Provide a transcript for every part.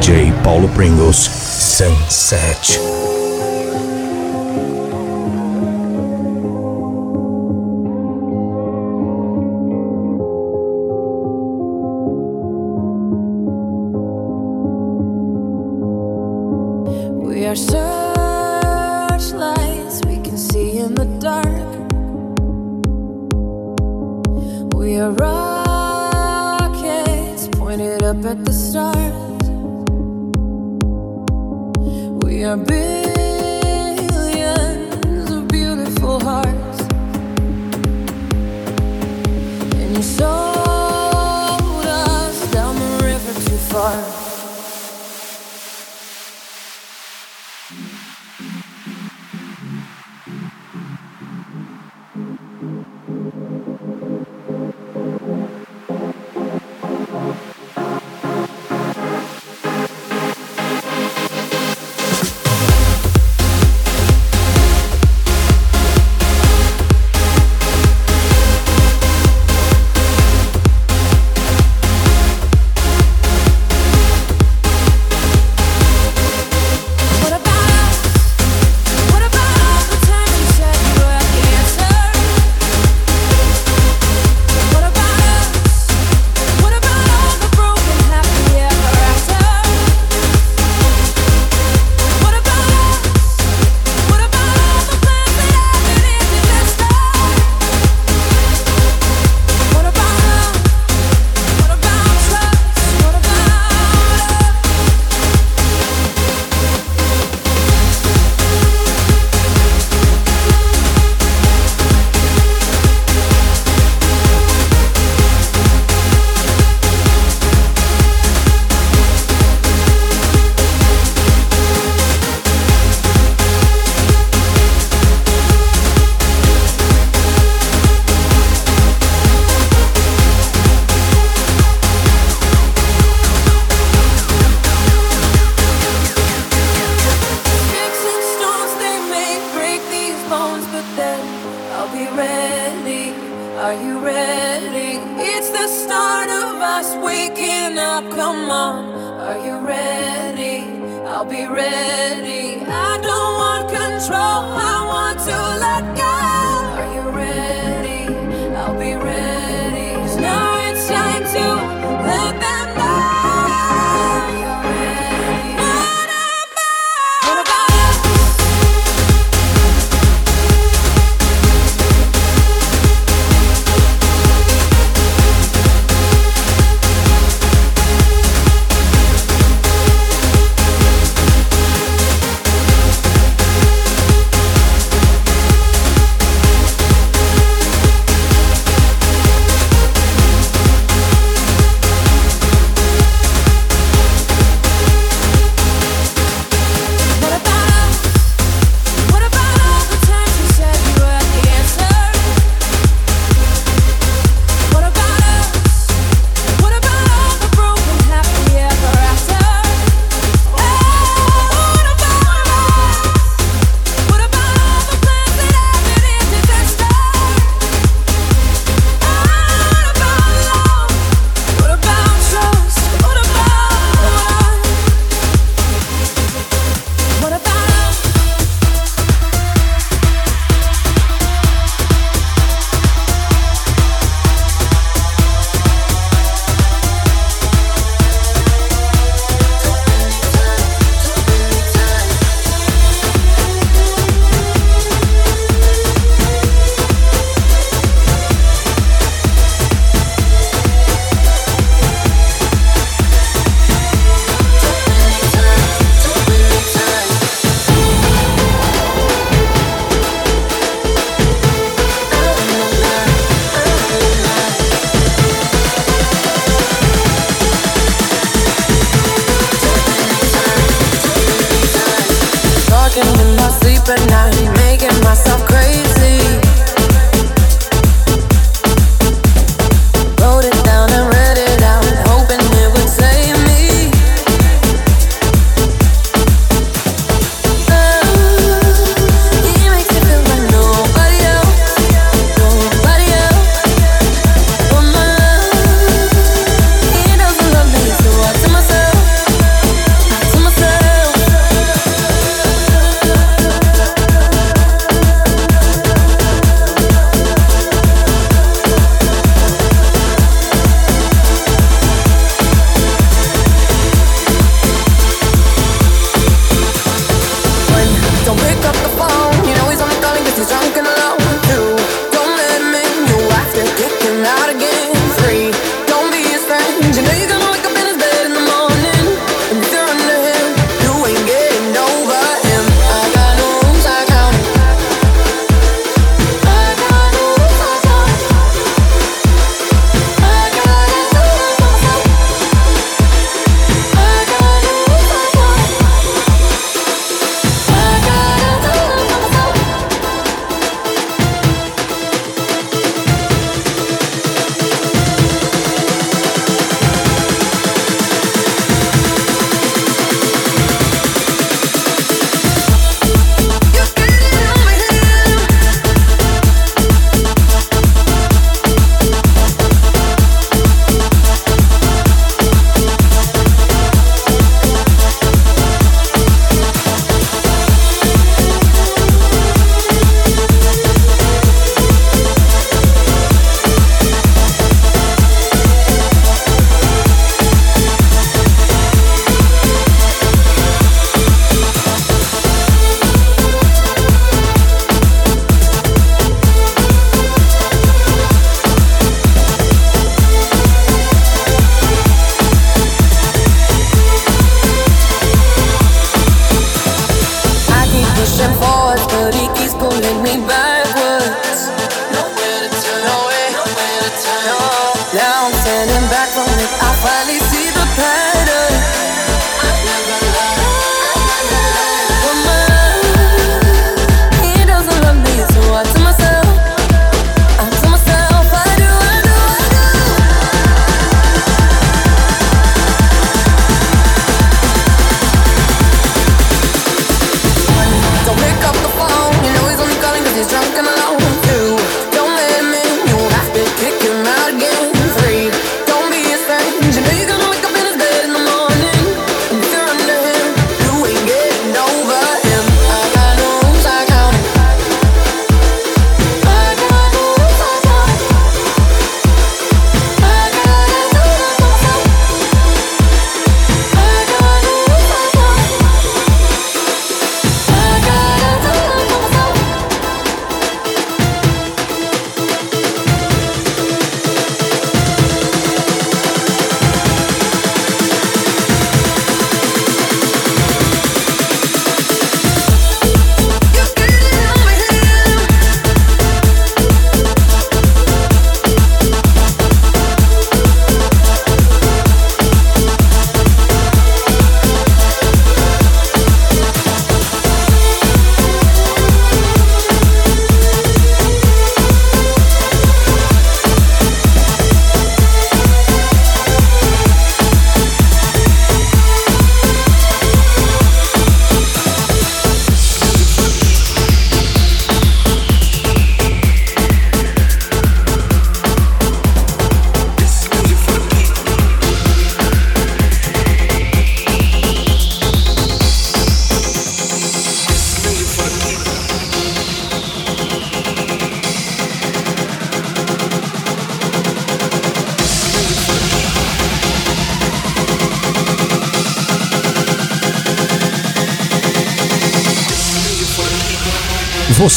DJ Paulo Pringles, Sunset.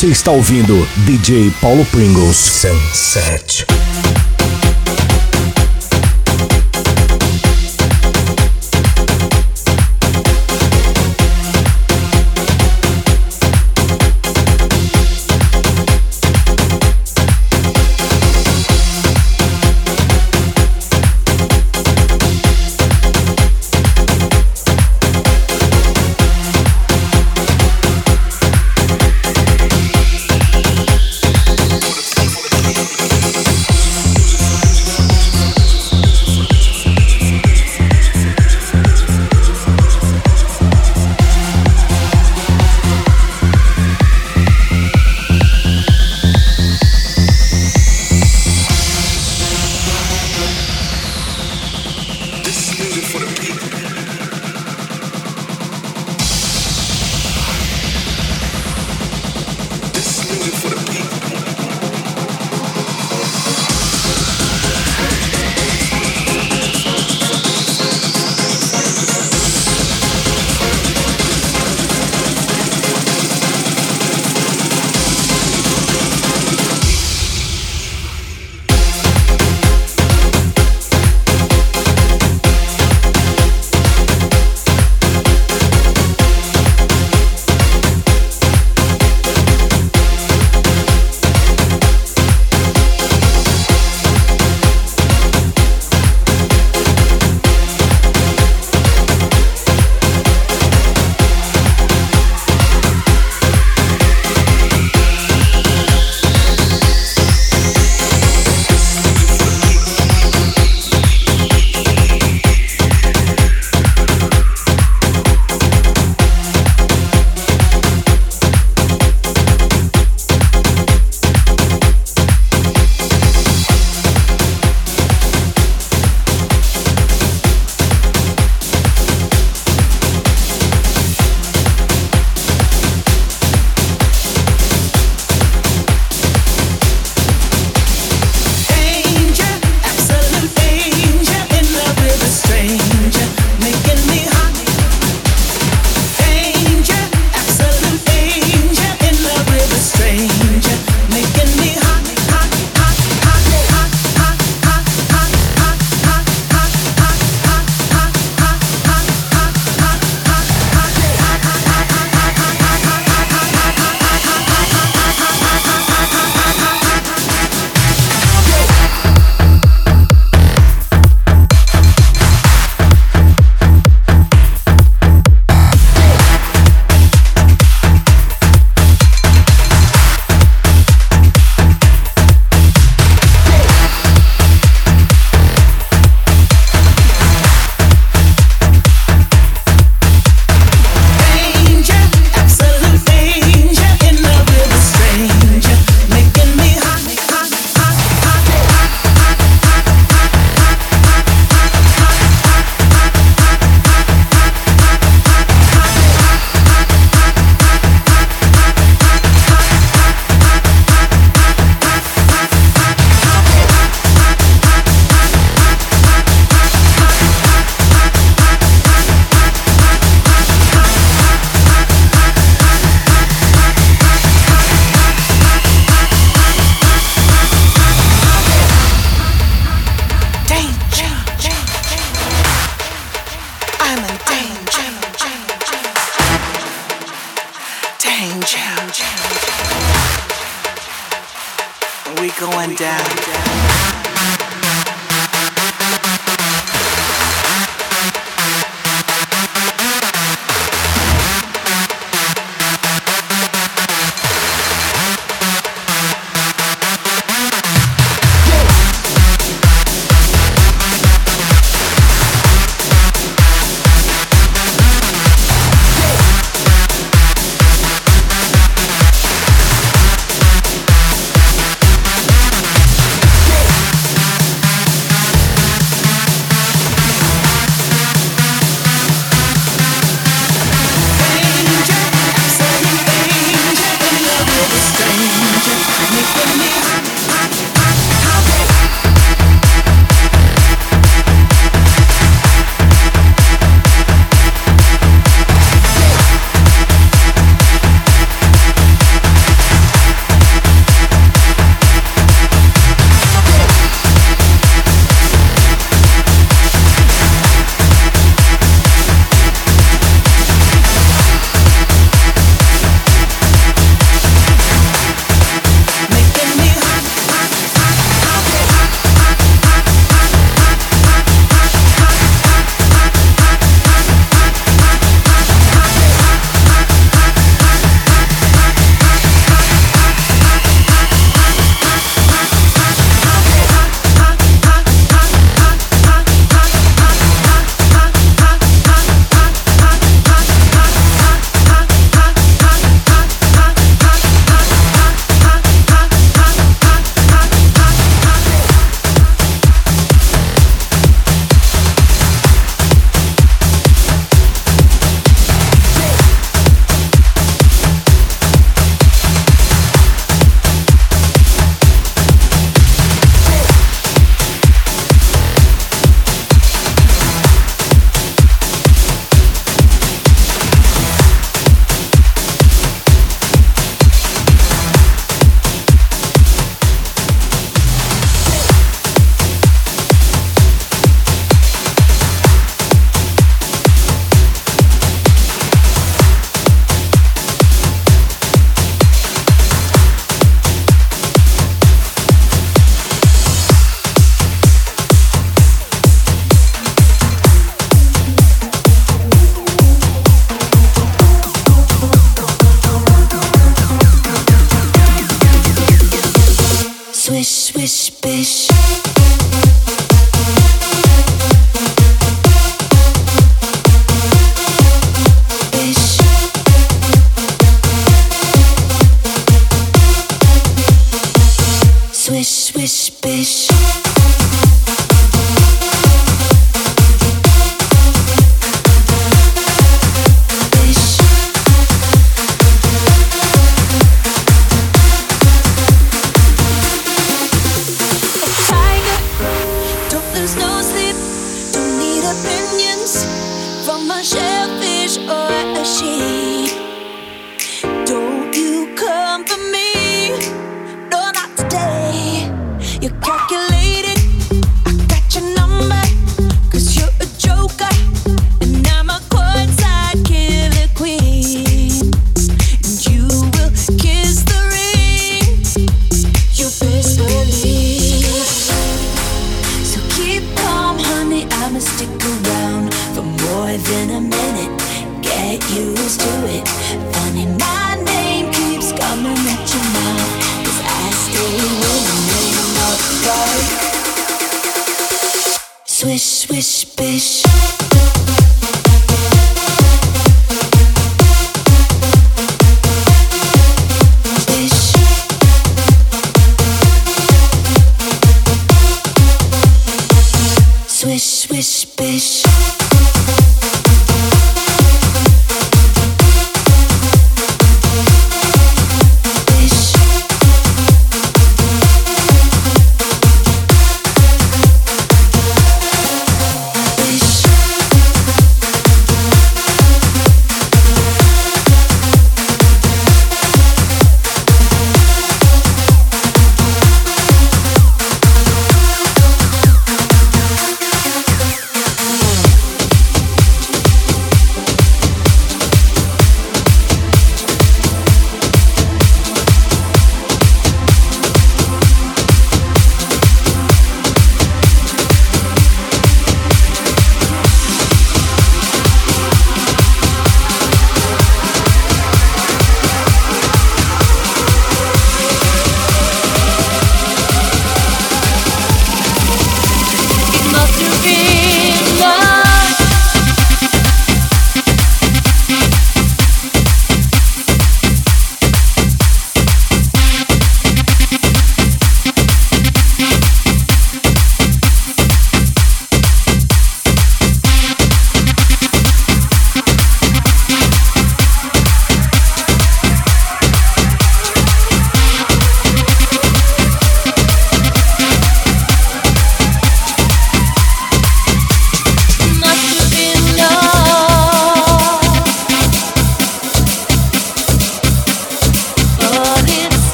Você está ouvindo DJ Paulo Pringles Sunset.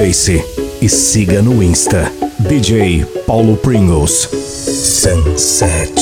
Face e siga no Insta DJ Paulo Pringles Sunset.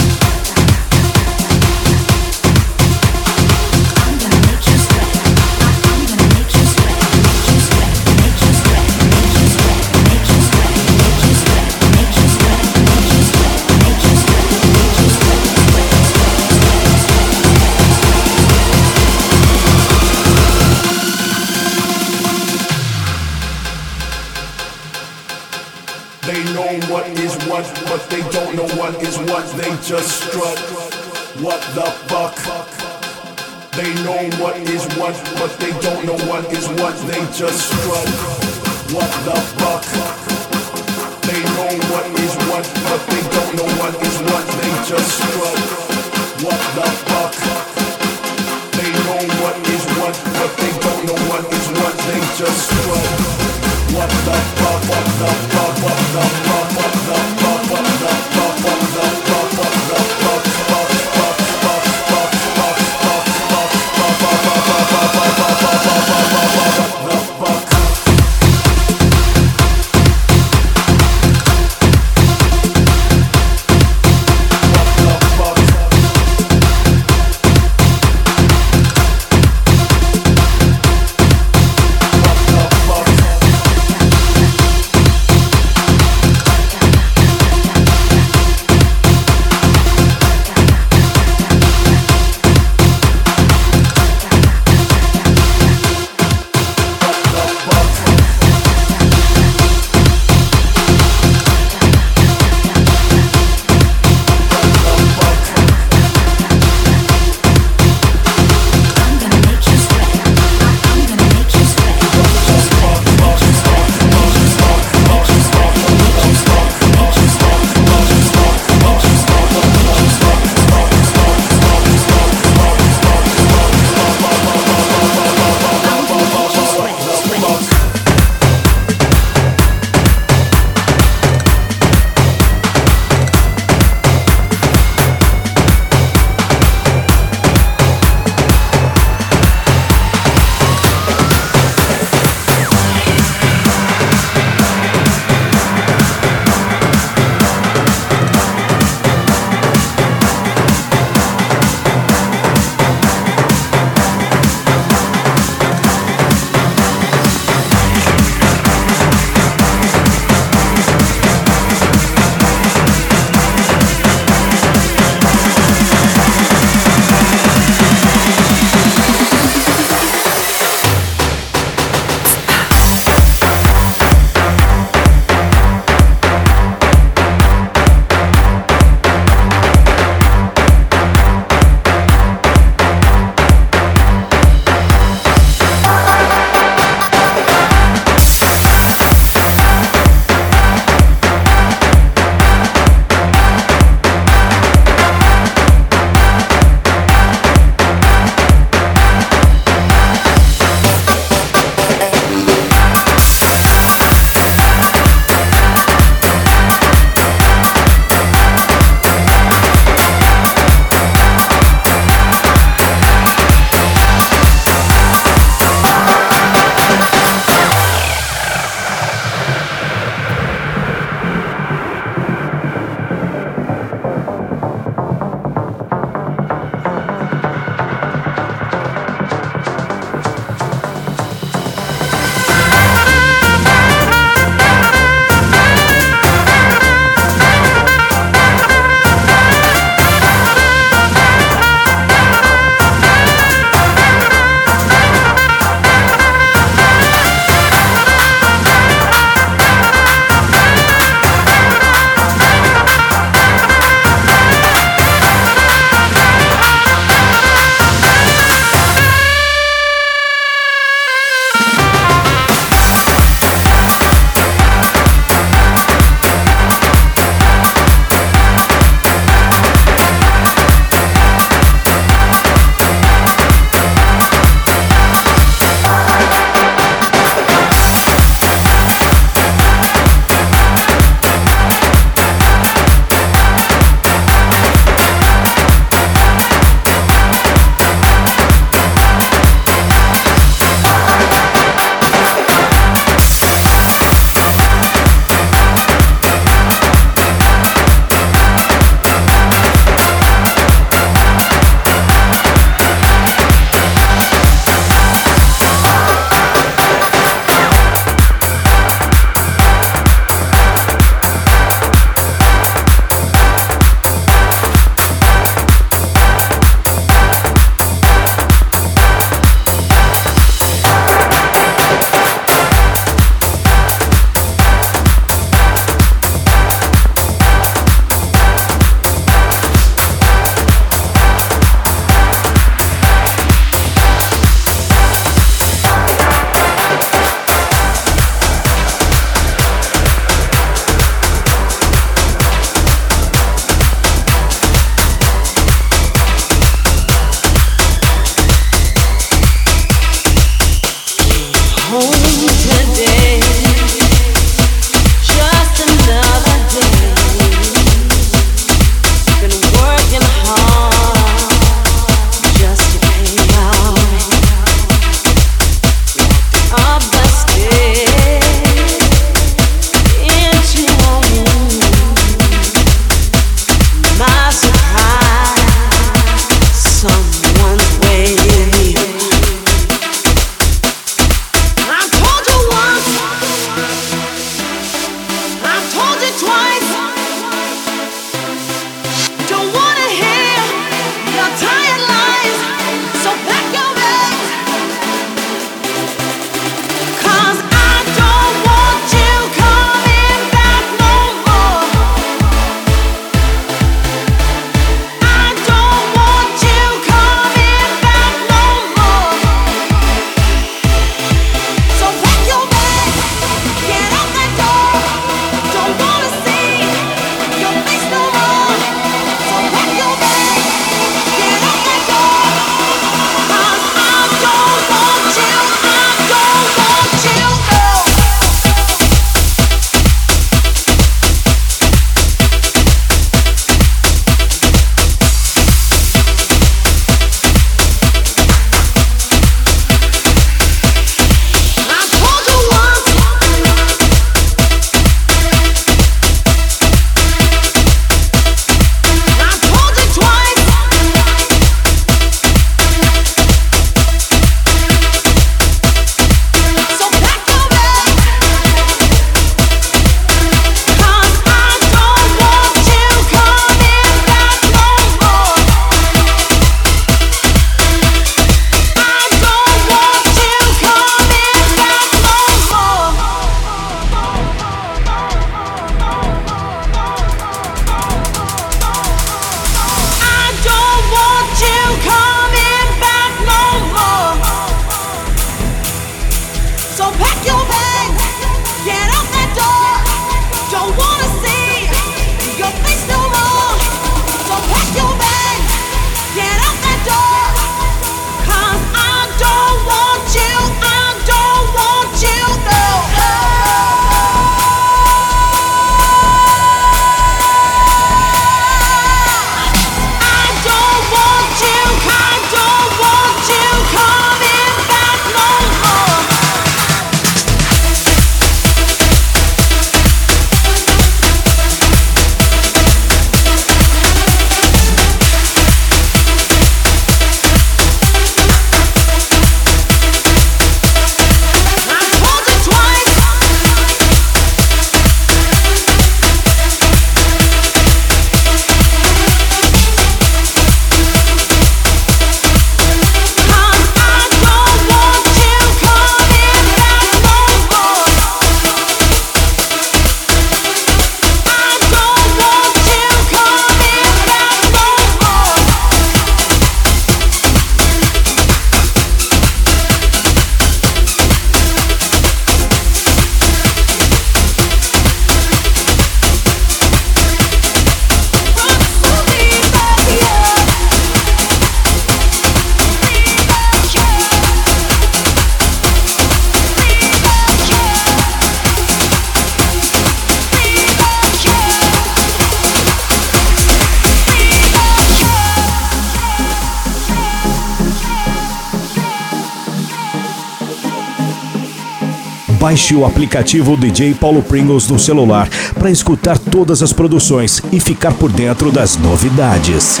Baixe o aplicativo DJ Paulo Pringles no celular para escutar todas as produções e ficar por dentro das novidades.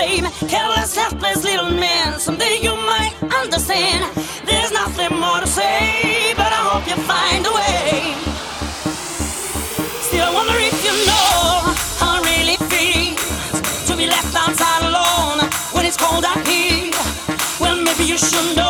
blame careless, helpless little man. Someday you might understand. There's nothing more to say, but I hope you find a way. Still, I wonder if you know how it really feels to be left outside alone when it's cold out here. Well, maybe you should know.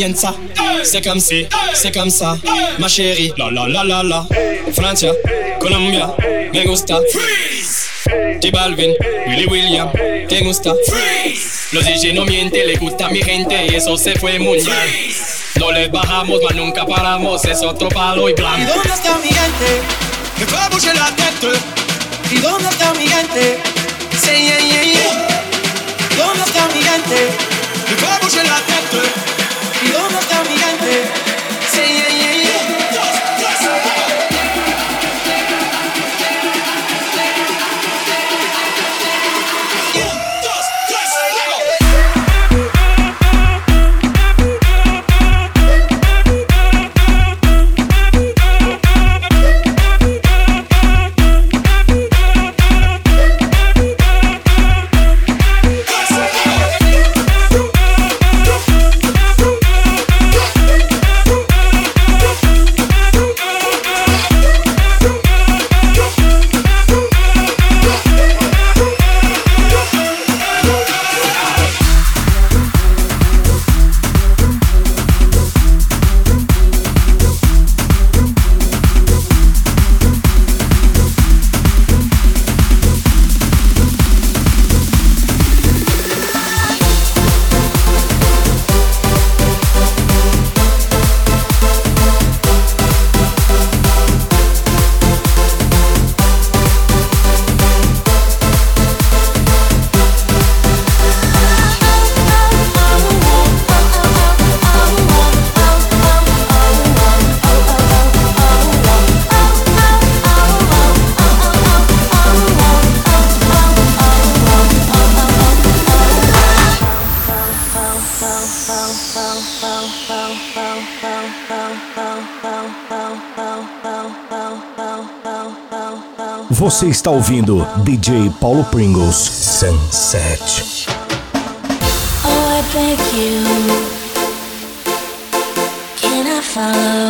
Apenas comienza. C'est comme si, c'est comme ça, ma chérie, la la la la la. Francia, Colombia, me gusta. Freeze. J Balvin, Willy William, te gusta. Freeze. Los DJ no mienten, le gusta a mi gente y eso se fue muy bien. No les bajamos, mas nunca paramos, es otro palo y blanco. ¿Y dónde está mi gente? Me fue a la tête. ¿Y dónde está mi gente? Say yeah, yeah, yeah. ¿Dónde está mi gente? Me fue a la tête sido no cambiante. Você está ouvindo DJ Paulo Pringles Sunset. Oh, I beg you. Can I follow?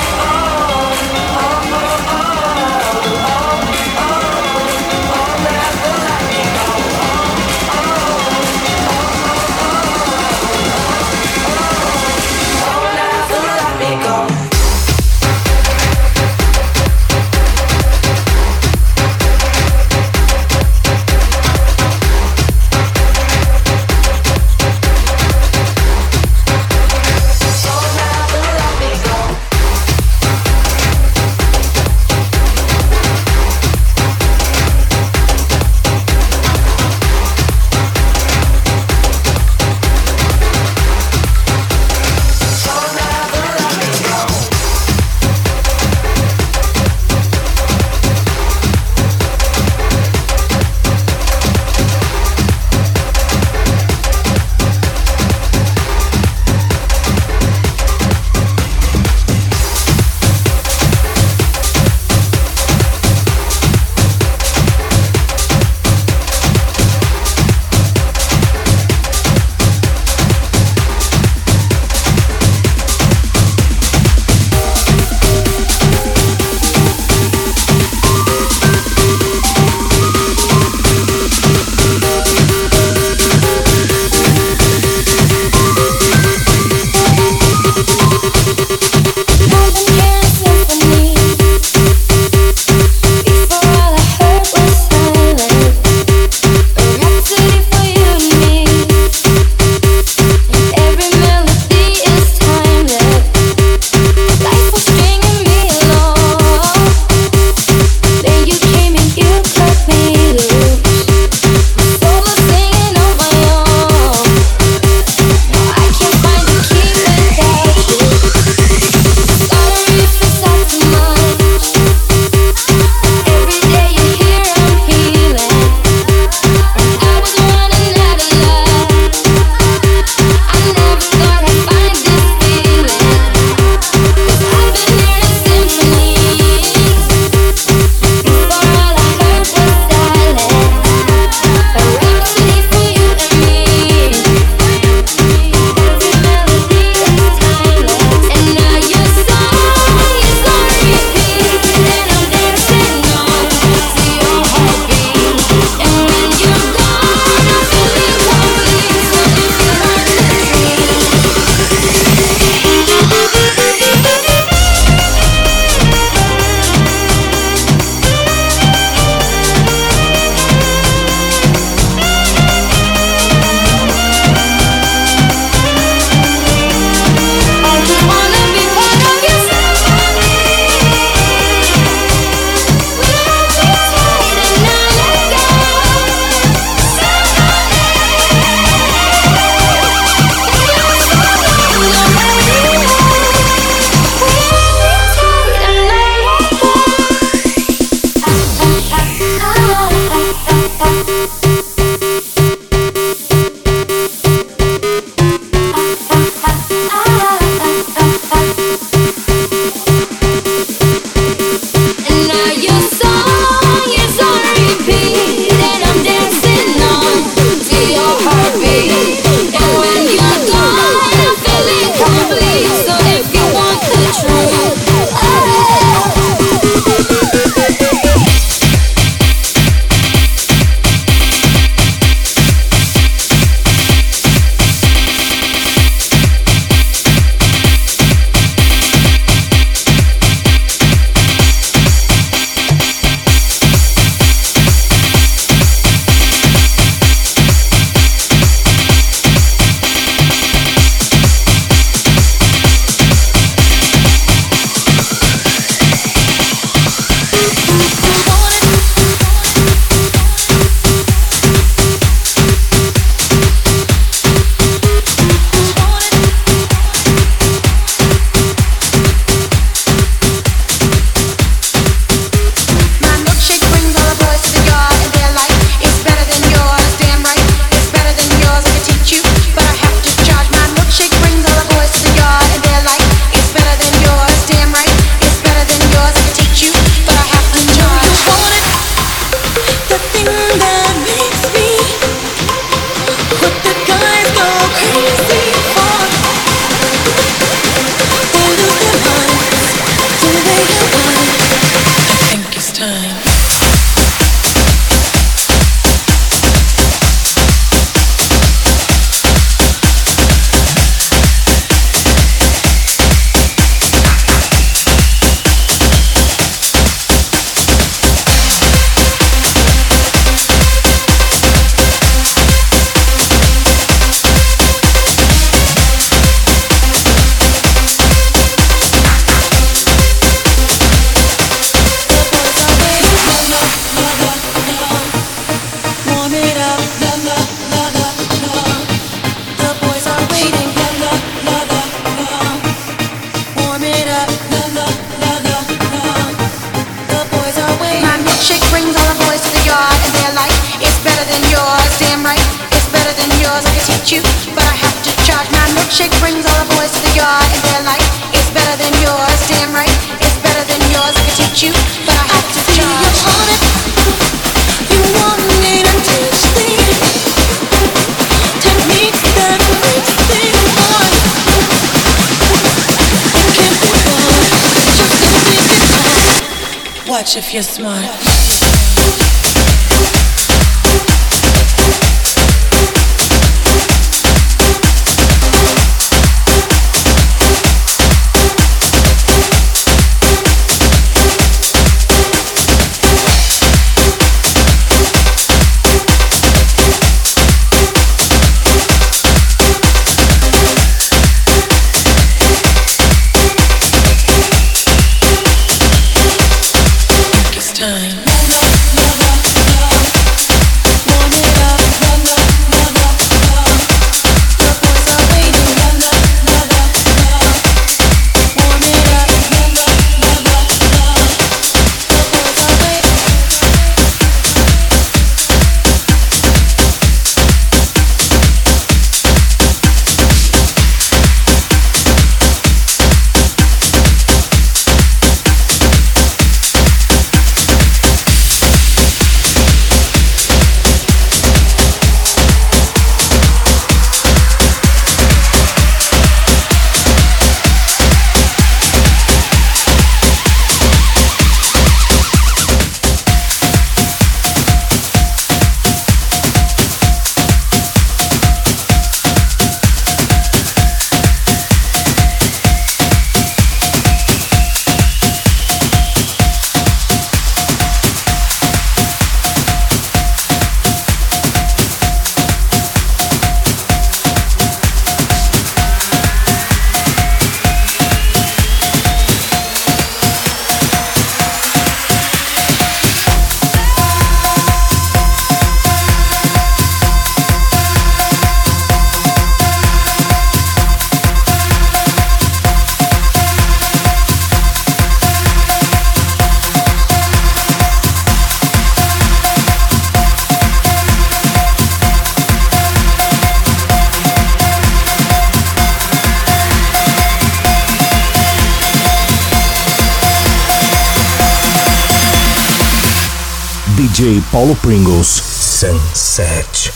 Paulo Pringles Sunset.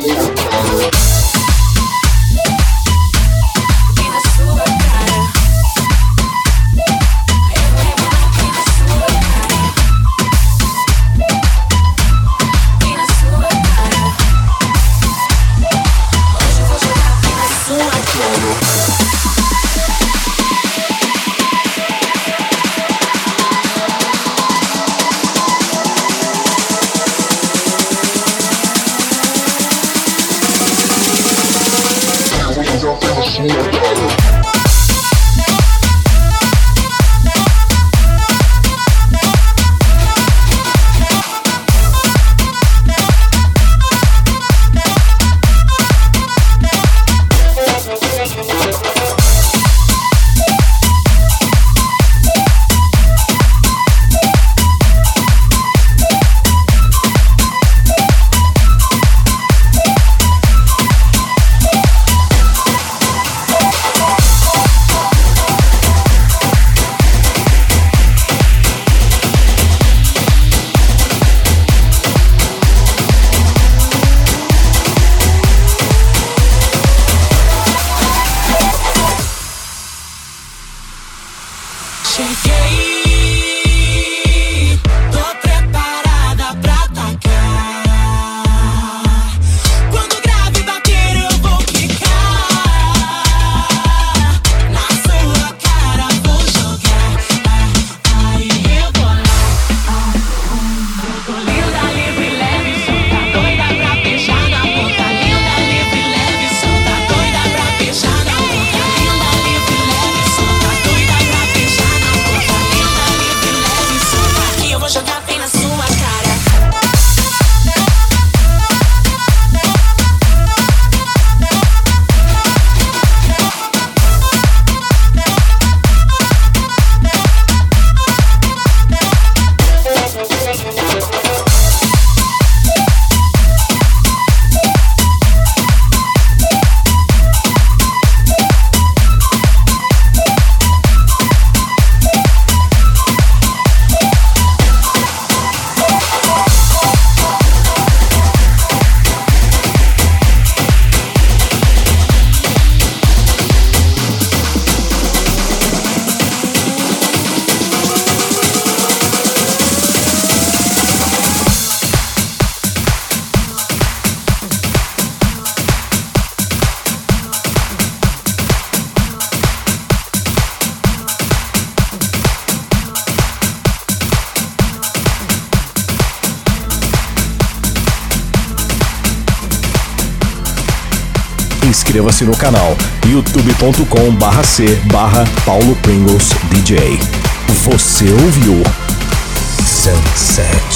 Sessions. no canal youtube.com barra C barra Paulo Pringles DJ. Você ouviu Sunset.